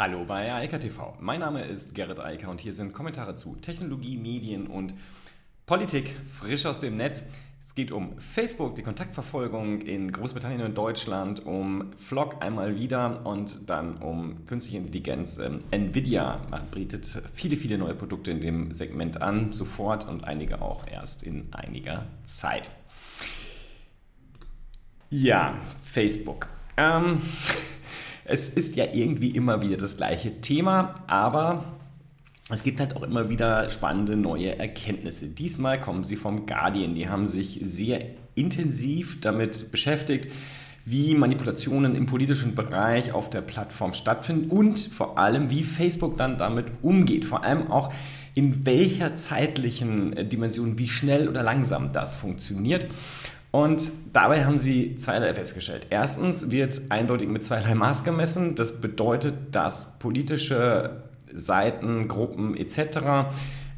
Hallo bei Eika TV. Mein Name ist Gerrit Eiker und hier sind Kommentare zu Technologie, Medien und Politik frisch aus dem Netz. Es geht um Facebook, die Kontaktverfolgung in Großbritannien und Deutschland, um Vlog einmal wieder und dann um künstliche Intelligenz. Ähm, Nvidia bietet viele, viele neue Produkte in dem Segment an, sofort und einige auch erst in einiger Zeit. Ja, Facebook. Ähm, es ist ja irgendwie immer wieder das gleiche Thema, aber es gibt halt auch immer wieder spannende neue Erkenntnisse. Diesmal kommen sie vom Guardian. Die haben sich sehr intensiv damit beschäftigt, wie Manipulationen im politischen Bereich auf der Plattform stattfinden und vor allem, wie Facebook dann damit umgeht. Vor allem auch in welcher zeitlichen Dimension, wie schnell oder langsam das funktioniert. Und dabei haben sie zweierlei festgestellt. Erstens wird eindeutig mit zweierlei Maß gemessen. Das bedeutet, dass politische Seiten, Gruppen etc.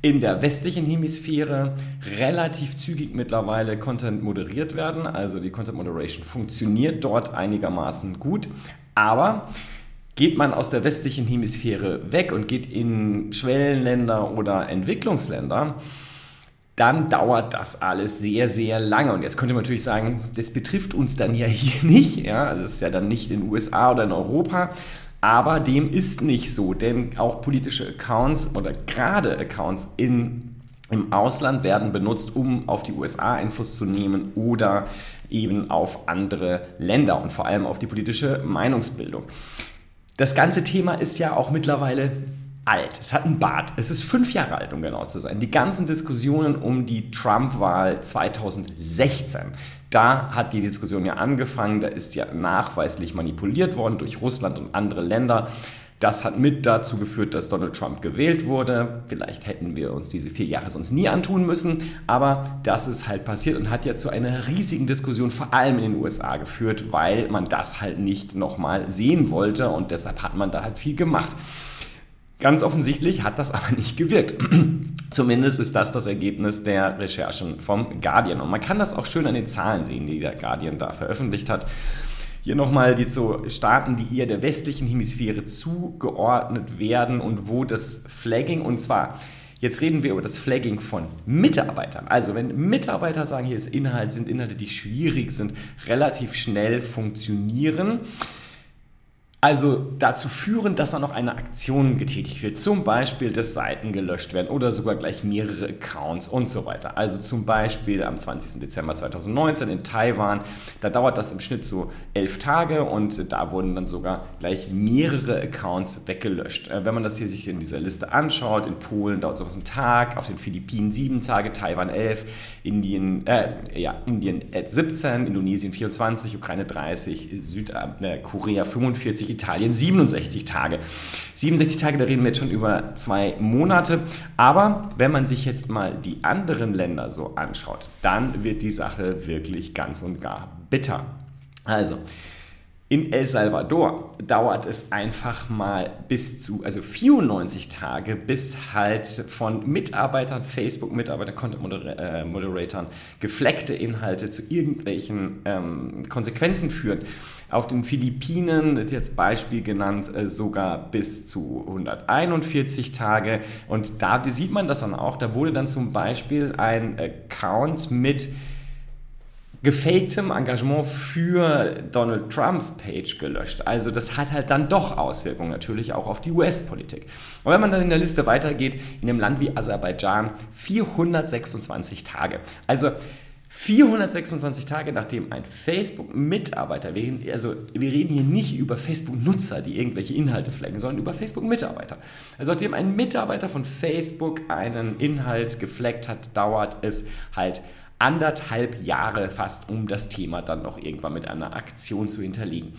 in der westlichen Hemisphäre relativ zügig mittlerweile Content moderiert werden. Also die Content Moderation funktioniert dort einigermaßen gut. Aber geht man aus der westlichen Hemisphäre weg und geht in Schwellenländer oder Entwicklungsländer, dann dauert das alles sehr, sehr lange. Und jetzt könnte man natürlich sagen, das betrifft uns dann ja hier nicht. Ja, das ist ja dann nicht in den USA oder in Europa. Aber dem ist nicht so, denn auch politische Accounts oder gerade Accounts in, im Ausland werden benutzt, um auf die USA Einfluss zu nehmen oder eben auf andere Länder und vor allem auf die politische Meinungsbildung. Das ganze Thema ist ja auch mittlerweile alt. Es hat einen Bart. Es ist fünf Jahre alt, um genau zu sein. Die ganzen Diskussionen um die Trump-Wahl 2016. Da hat die Diskussion ja angefangen. Da ist ja nachweislich manipuliert worden durch Russland und andere Länder. Das hat mit dazu geführt, dass Donald Trump gewählt wurde. Vielleicht hätten wir uns diese vier Jahre sonst nie antun müssen, aber das ist halt passiert und hat ja zu einer riesigen Diskussion vor allem in den USA geführt, weil man das halt nicht nochmal sehen wollte und deshalb hat man da halt viel gemacht. Ganz offensichtlich hat das aber nicht gewirkt. Zumindest ist das das Ergebnis der Recherchen vom Guardian. Und man kann das auch schön an den Zahlen sehen, die der Guardian da veröffentlicht hat. Hier nochmal die zu Staaten, die eher der westlichen Hemisphäre zugeordnet werden und wo das Flagging, und zwar Jetzt reden wir über das Flagging von Mitarbeitern. Also wenn Mitarbeiter sagen, hier ist Inhalt, sind Inhalte, die schwierig sind, relativ schnell funktionieren, also dazu führen, dass dann noch eine Aktion getätigt wird. Zum Beispiel, dass Seiten gelöscht werden oder sogar gleich mehrere Accounts und so weiter. Also zum Beispiel am 20. Dezember 2019 in Taiwan, da dauert das im Schnitt so elf Tage und da wurden dann sogar gleich mehrere Accounts weggelöscht. Äh, wenn man das hier sich in dieser Liste anschaut, in Polen dauert sowas einen Tag, auf den Philippinen sieben Tage, Taiwan elf, Indien, äh, ja, Indien 17, Indonesien 24, Ukraine 30, Südkorea äh, 45, Italien 67 Tage. 67 Tage, da reden wir jetzt schon über zwei Monate. Aber wenn man sich jetzt mal die anderen Länder so anschaut, dann wird die Sache wirklich ganz und gar bitter. Also, in El Salvador dauert es einfach mal bis zu, also 94 Tage, bis halt von Mitarbeitern, Facebook-Mitarbeitern, Content-Moderatoren gefleckte Inhalte zu irgendwelchen ähm, Konsequenzen führen. Auf den Philippinen, jetzt Beispiel genannt, äh, sogar bis zu 141 Tage. Und da sieht man das dann auch. Da wurde dann zum Beispiel ein Account mit gefaktem Engagement für Donald Trumps Page gelöscht. Also das hat halt dann doch Auswirkungen natürlich auch auf die US-Politik. Und wenn man dann in der Liste weitergeht, in einem Land wie Aserbaidschan 426 Tage. Also 426 Tage nachdem ein Facebook-Mitarbeiter, also wir reden hier nicht über Facebook-Nutzer, die irgendwelche Inhalte flaggen, sondern über Facebook-Mitarbeiter. Also nachdem ein Mitarbeiter von Facebook einen Inhalt gefleckt hat, dauert es halt anderthalb Jahre fast, um das Thema dann noch irgendwann mit einer Aktion zu hinterlegen.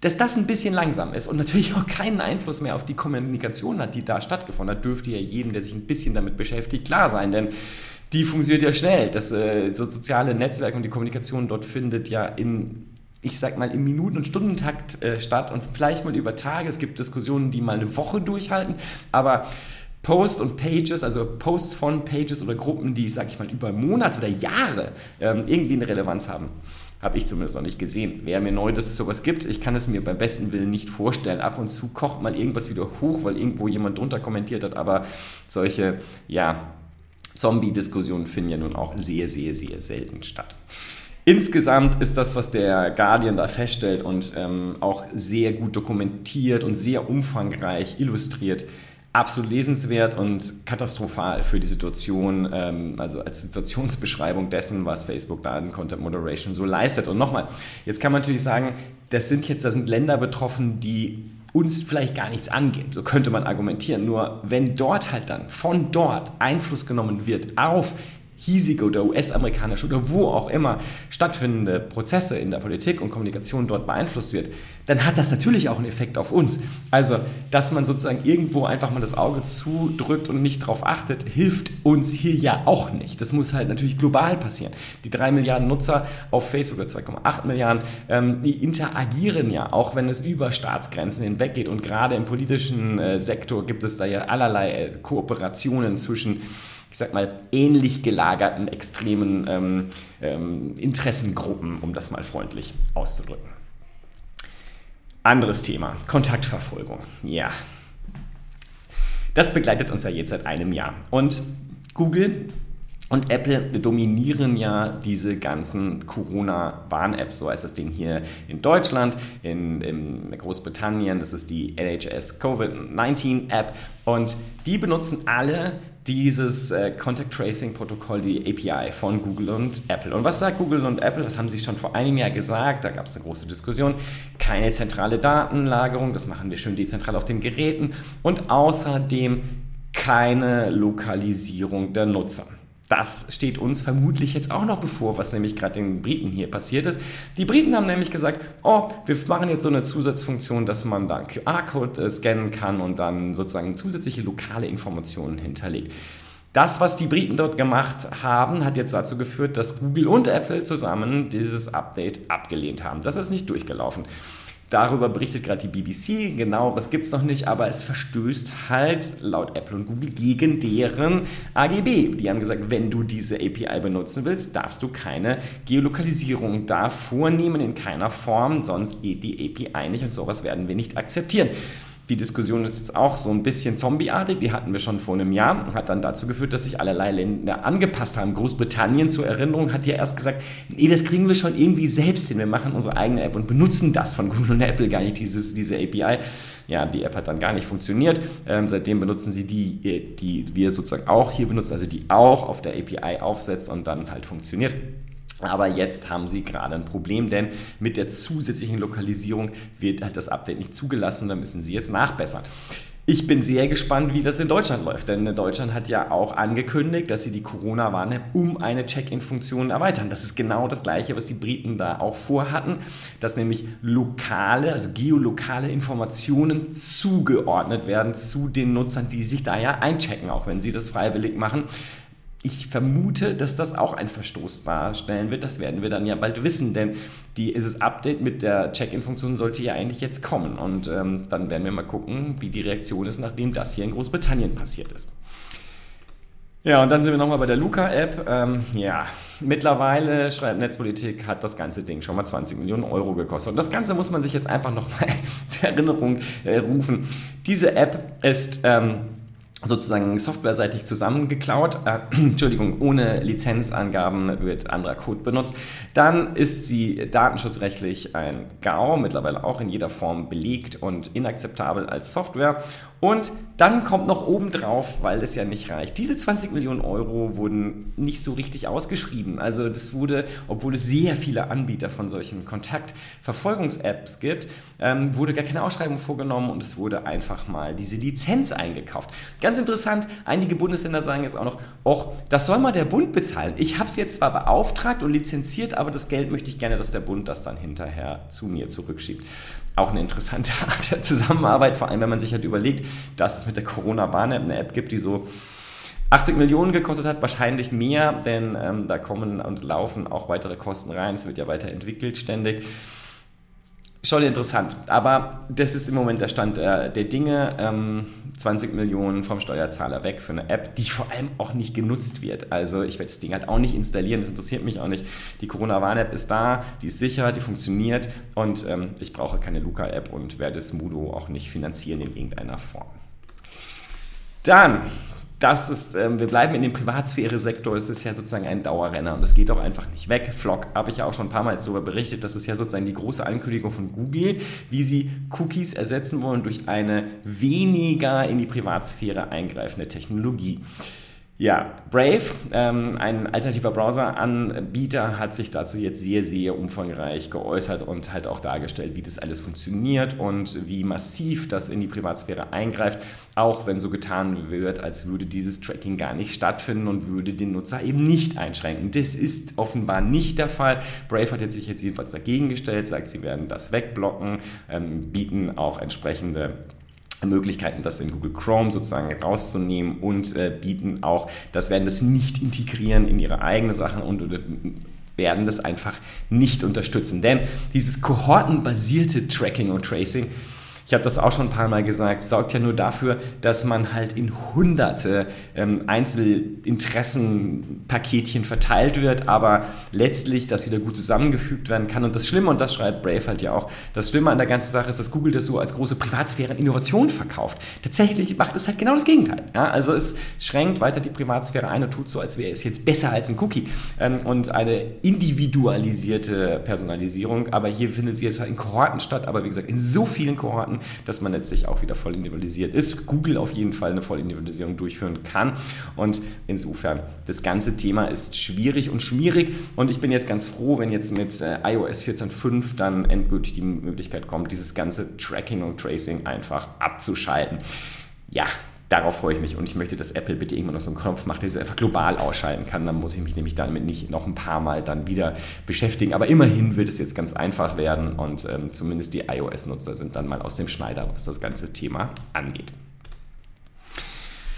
Dass das ein bisschen langsam ist und natürlich auch keinen Einfluss mehr auf die Kommunikation hat, die da stattgefunden hat, dürfte ja jedem, der sich ein bisschen damit beschäftigt, klar sein. Denn die funktioniert ja schnell. Das äh, so soziale Netzwerk und die Kommunikation dort findet ja in ich sag mal, im Minuten- und Stundentakt äh, statt und vielleicht mal über Tage. Es gibt Diskussionen, die mal eine Woche durchhalten, aber Posts und Pages, also Posts von Pages oder Gruppen, die, sag ich mal, über Monate oder Jahre ähm, irgendwie eine Relevanz haben, Habe ich zumindest noch nicht gesehen. Wäre mir neu, dass es sowas gibt. Ich kann es mir beim besten Willen nicht vorstellen. Ab und zu kocht mal irgendwas wieder hoch, weil irgendwo jemand drunter kommentiert hat. Aber solche, ja, Zombie-Diskussionen finden ja nun auch sehr, sehr, sehr selten statt. Insgesamt ist das, was der Guardian da feststellt und ähm, auch sehr gut dokumentiert und sehr umfangreich illustriert, absolut lesenswert und katastrophal für die Situation, ähm, also als Situationsbeschreibung dessen, was Facebook da in Content Moderation so leistet. Und nochmal, jetzt kann man natürlich sagen, das sind jetzt, da sind Länder betroffen, die uns vielleicht gar nichts angehen. So könnte man argumentieren. Nur wenn dort halt dann von dort Einfluss genommen wird auf hiesige oder US-amerikanische oder wo auch immer stattfindende Prozesse in der Politik und Kommunikation dort beeinflusst wird, dann hat das natürlich auch einen Effekt auf uns. Also, dass man sozusagen irgendwo einfach mal das Auge zudrückt und nicht darauf achtet, hilft uns hier ja auch nicht. Das muss halt natürlich global passieren. Die drei Milliarden Nutzer auf Facebook oder 2,8 Milliarden, ähm, die interagieren ja, auch wenn es über Staatsgrenzen hinweg geht. Und gerade im politischen äh, Sektor gibt es da ja allerlei äh, Kooperationen zwischen ich sag mal, ähnlich gelagerten extremen ähm, ähm, Interessengruppen, um das mal freundlich auszudrücken. Anderes Thema, Kontaktverfolgung. Ja, das begleitet uns ja jetzt seit einem Jahr. Und Google und Apple dominieren ja diese ganzen Corona-Warn-Apps, so heißt das Ding hier in Deutschland, in, in Großbritannien, das ist die NHS Covid-19-App und die benutzen alle dieses äh, Contact Tracing Protokoll, die API von Google und Apple. Und was sagt Google und Apple? Das haben sie schon vor einem Jahr gesagt, da gab es eine große Diskussion. Keine zentrale Datenlagerung, das machen wir schön dezentral auf den Geräten und außerdem keine Lokalisierung der Nutzer das steht uns vermutlich jetzt auch noch bevor, was nämlich gerade den Briten hier passiert ist. Die Briten haben nämlich gesagt, oh, wir machen jetzt so eine Zusatzfunktion, dass man da QR-Code äh, scannen kann und dann sozusagen zusätzliche lokale Informationen hinterlegt. Das, was die Briten dort gemacht haben, hat jetzt dazu geführt, dass Google und Apple zusammen dieses Update abgelehnt haben. Das ist nicht durchgelaufen. Darüber berichtet gerade die BBC, genau, was gibt es noch nicht, aber es verstößt halt laut Apple und Google gegen deren AGB. Die haben gesagt, wenn du diese API benutzen willst, darfst du keine Geolokalisierung da vornehmen in keiner Form, sonst geht die API nicht und sowas werden wir nicht akzeptieren. Die Diskussion ist jetzt auch so ein bisschen zombieartig, die hatten wir schon vor einem Jahr, hat dann dazu geführt, dass sich allerlei Länder angepasst haben. Großbritannien zur Erinnerung hat ja erst gesagt, nee, das kriegen wir schon irgendwie selbst hin, wir machen unsere eigene App und benutzen das von Google und Apple gar nicht, dieses, diese API. Ja, die App hat dann gar nicht funktioniert. Ähm, seitdem benutzen sie die, äh, die wir sozusagen auch hier benutzen, also die auch auf der API aufsetzt und dann halt funktioniert. Aber jetzt haben sie gerade ein Problem, denn mit der zusätzlichen Lokalisierung wird halt das Update nicht zugelassen, da müssen sie jetzt nachbessern. Ich bin sehr gespannt, wie das in Deutschland läuft, denn Deutschland hat ja auch angekündigt, dass sie die Corona-Warn-App um eine Check-in-Funktion erweitern. Das ist genau das Gleiche, was die Briten da auch vorhatten, dass nämlich lokale, also geolokale Informationen zugeordnet werden zu den Nutzern, die sich da ja einchecken, auch wenn sie das freiwillig machen ich vermute, dass das auch ein Verstoß darstellen wird. Das werden wir dann ja bald wissen, denn dieses Update mit der Check-in-Funktion sollte ja eigentlich jetzt kommen. Und ähm, dann werden wir mal gucken, wie die Reaktion ist, nachdem das hier in Großbritannien passiert ist. Ja, und dann sind wir nochmal bei der Luca-App. Ähm, ja, mittlerweile, schreibt Netzpolitik, hat das ganze Ding schon mal 20 Millionen Euro gekostet. Und das Ganze muss man sich jetzt einfach nochmal zur Erinnerung äh, rufen. Diese App ist... Ähm, sozusagen softwareseitig zusammengeklaut, äh, Entschuldigung, ohne Lizenzangaben wird anderer Code benutzt, dann ist sie datenschutzrechtlich ein GAU, mittlerweile auch in jeder Form belegt und inakzeptabel als Software und dann kommt noch obendrauf, weil das ja nicht reicht. Diese 20 Millionen Euro wurden nicht so richtig ausgeschrieben. Also das wurde, obwohl es sehr viele Anbieter von solchen Kontaktverfolgungs-Apps gibt, ähm, wurde gar keine Ausschreibung vorgenommen und es wurde einfach mal diese Lizenz eingekauft. Ganz interessant, einige Bundesländer sagen jetzt auch noch, och, das soll mal der Bund bezahlen. Ich habe es jetzt zwar beauftragt und lizenziert, aber das Geld möchte ich gerne, dass der Bund das dann hinterher zu mir zurückschiebt auch eine interessante Art der Zusammenarbeit, vor allem wenn man sich halt überlegt, dass es mit der Corona-Warn-App eine App gibt, die so 80 Millionen gekostet hat, wahrscheinlich mehr, denn ähm, da kommen und laufen auch weitere Kosten rein. Es wird ja weiterentwickelt ständig. Schon interessant, aber das ist im Moment der Stand äh, der Dinge. Ähm, 20 Millionen vom Steuerzahler weg für eine App, die vor allem auch nicht genutzt wird. Also ich werde das Ding halt auch nicht installieren, das interessiert mich auch nicht. Die Corona-Warn-App ist da, die ist sicher, die funktioniert und ähm, ich brauche keine Luca-App und werde Smudo auch nicht finanzieren in irgendeiner Form. Dann das ist, ähm, wir bleiben in dem Privatsphäre-Sektor, es ist ja sozusagen ein Dauerrenner und es geht auch einfach nicht weg. Flock habe ich ja auch schon ein paar Mal darüber berichtet, das ist ja sozusagen die große Ankündigung von Google, wie sie Cookies ersetzen wollen durch eine weniger in die Privatsphäre eingreifende Technologie. Ja, Brave, ähm, ein alternativer Browser-Anbieter, hat sich dazu jetzt sehr, sehr umfangreich geäußert und halt auch dargestellt, wie das alles funktioniert und wie massiv das in die Privatsphäre eingreift, auch wenn so getan wird, als würde dieses Tracking gar nicht stattfinden und würde den Nutzer eben nicht einschränken. Das ist offenbar nicht der Fall. Brave hat jetzt sich jetzt jedenfalls dagegen gestellt, sagt, sie werden das wegblocken, ähm, bieten auch entsprechende Möglichkeiten, das in Google Chrome sozusagen rauszunehmen und äh, bieten auch, das werden das nicht integrieren in ihre eigenen Sachen und äh, werden das einfach nicht unterstützen. Denn dieses kohortenbasierte Tracking und Tracing ich habe das auch schon ein paar Mal gesagt, sorgt ja nur dafür, dass man halt in hunderte ähm, Einzelinteressenpaketchen verteilt wird, aber letztlich das wieder gut zusammengefügt werden kann. Und das Schlimme, und das schreibt Brave halt ja auch, das Schlimme an der ganzen Sache ist, dass Google das so als große Privatsphäre-Innovation verkauft. Tatsächlich macht es halt genau das Gegenteil. Ja? Also es schränkt weiter die Privatsphäre ein und tut so, als wäre es jetzt besser als ein Cookie. Ähm, und eine individualisierte Personalisierung, aber hier findet sie jetzt halt in Kohorten statt, aber wie gesagt, in so vielen Kohorten, dass man letztlich auch wieder voll individualisiert ist. Google auf jeden Fall eine Vollindividualisierung durchführen kann. Und insofern, das ganze Thema ist schwierig und schmierig. Und ich bin jetzt ganz froh, wenn jetzt mit äh, iOS 14.5 dann endgültig die Möglichkeit kommt, dieses ganze Tracking und Tracing einfach abzuschalten. Ja, darauf freue ich mich und ich möchte, dass Apple bitte irgendwann noch so einen Knopf macht, der es einfach global ausschalten kann. Dann muss ich mich nämlich damit nicht noch ein paar Mal dann wieder beschäftigen. Aber immerhin wird es jetzt ganz einfach werden und ähm, zumindest die iOS-Nutzer sind dann mal aus dem Schneider, was das ganze Thema angeht.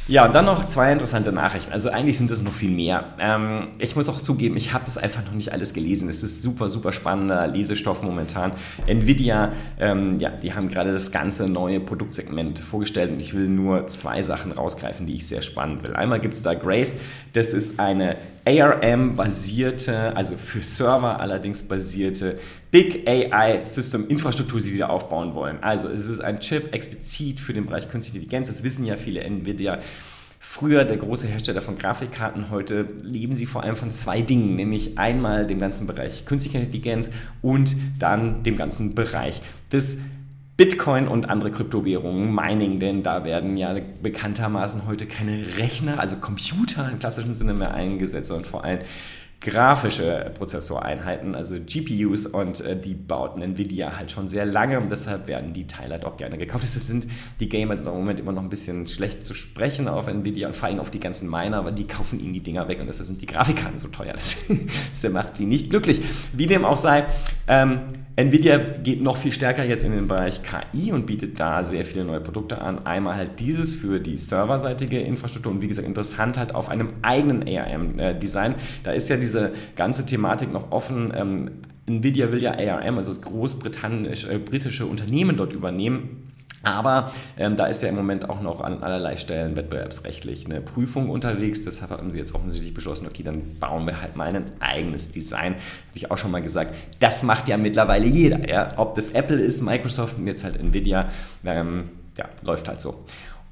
Ja, und dann noch zwei interessante Nachrichten. Also eigentlich sind es noch viel mehr. Ähm, ich muss auch zugeben, ich habe es einfach noch nicht alles gelesen. Es ist super, super spannender Lesestoff momentan. Nvidia, ähm, ja, die haben gerade das ganze neue Produktsegment vorgestellt und ich will nur zwei Sachen rausgreifen, die ich sehr spannend will. Einmal gibt es da Grace, das ist eine ARM-basierte, also für Server allerdings basierte Big AI System Infrastruktur, die sie aufbauen wollen. Also es ist ein Chip explizit für den Bereich Künstliche Intelligenz. Das wissen ja viele Nvidia. Früher der große Hersteller von Grafikkarten, heute leben sie vor allem von zwei Dingen, nämlich einmal dem ganzen Bereich Künstliche Intelligenz und dann dem ganzen Bereich des Bitcoin und andere Kryptowährungen, Mining, denn da werden ja bekanntermaßen heute keine Rechner, also Computer im klassischen Sinne mehr eingesetzt, sondern vor allem grafische Prozessoreinheiten, also GPUs und äh, die baut Nvidia halt schon sehr lange und deshalb werden die Teile halt auch gerne gekauft. Deshalb sind die Gamer im Moment immer noch ein bisschen schlecht zu sprechen auf Nvidia und vor allem auf die ganzen Miner, aber die kaufen ihnen die Dinger weg und deshalb sind die Grafikkarten so teuer. Das, macht sie nicht glücklich. Wie dem auch sei, ähm, Nvidia geht noch viel stärker jetzt in den Bereich KI und bietet da sehr viele neue Produkte an. Einmal halt dieses für die serverseitige Infrastruktur und wie gesagt interessant halt auf einem eigenen ARM-Design. Da ist ja diese ganze Thematik noch offen. Ähm, Nvidia will ja ARM, also das großbritische Unternehmen dort übernehmen. Aber ähm, da ist ja im Moment auch noch an allerlei Stellen wettbewerbsrechtlich eine Prüfung unterwegs. Deshalb haben sie jetzt offensichtlich beschlossen, okay, dann bauen wir halt mal ein eigenes Design. Habe ich auch schon mal gesagt, das macht ja mittlerweile jeder. Ja? Ob das Apple ist, Microsoft und jetzt halt Nvidia, ähm, ja, läuft halt so.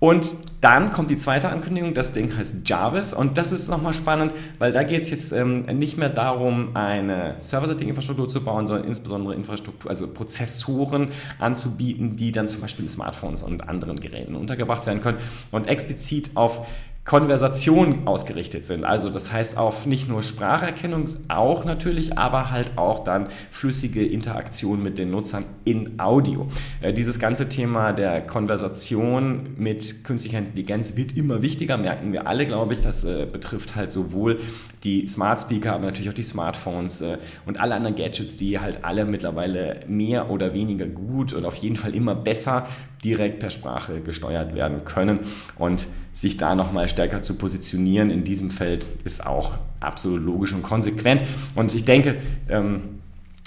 Und dann kommt die zweite Ankündigung, das Ding heißt Jarvis. Und das ist nochmal spannend, weil da geht es jetzt ähm, nicht mehr darum, eine serverseitige Infrastruktur zu bauen, sondern insbesondere Infrastruktur, also Prozessoren anzubieten, die dann zum Beispiel in Smartphones und anderen Geräten untergebracht werden können. Und explizit auf Konversation ausgerichtet sind. Also das heißt auf nicht nur Spracherkennung, auch natürlich, aber halt auch dann flüssige Interaktion mit den Nutzern in Audio. Äh, dieses ganze Thema der Konversation mit künstlicher Intelligenz wird immer wichtiger, merken wir alle, glaube ich. Das äh, betrifft halt sowohl die Smart Speaker, aber natürlich auch die Smartphones äh, und alle anderen Gadgets, die halt alle mittlerweile mehr oder weniger gut oder auf jeden Fall immer besser direkt per Sprache gesteuert werden können. Und sich da nochmal stärker zu positionieren in diesem Feld ist auch absolut logisch und konsequent. Und ich denke, ähm,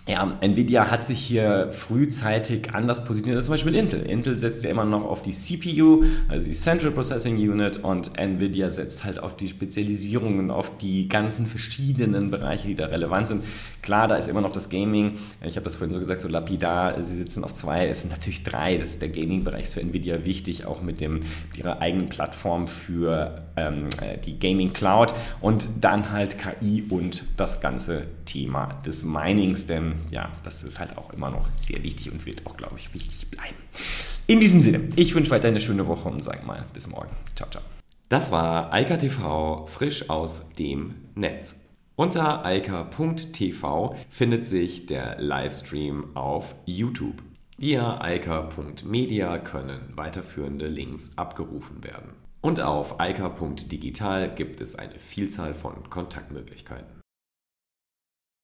ja, Nvidia hat sich hier frühzeitig anders positioniert als zum Beispiel Intel. Intel setzt ja immer noch auf die CPU, also die Central Processing Unit, und Nvidia setzt halt auf die Spezialisierungen, auf die ganzen verschiedenen Bereiche, die da relevant sind. Klar, da ist immer noch das Gaming. Ich habe das vorhin so gesagt, so lapidar, sie sitzen auf zwei, es sind natürlich drei. Das ist der Gaming-Bereich für Nvidia wichtig, auch mit, dem, ihrer eigenen Plattform für ähm, äh, die Gaming Cloud und dann halt KI und das ganze Thema des Minings, denn ja, das ist halt auch immer noch sehr wichtig und wird auch, glaube ich, wichtig bleiben. In diesem Sinne, ich wünsche weiter eine schöne Woche und sage mal bis morgen. Ciao, ciao. Das war Eika TV frisch aus dem Netz. Unter eika.tv findet sich der Livestream auf YouTube. Via eika.media können weiterführende Links abgerufen werden. Und auf eika.digital gibt es eine Vielzahl von Kontaktmöglichkeiten.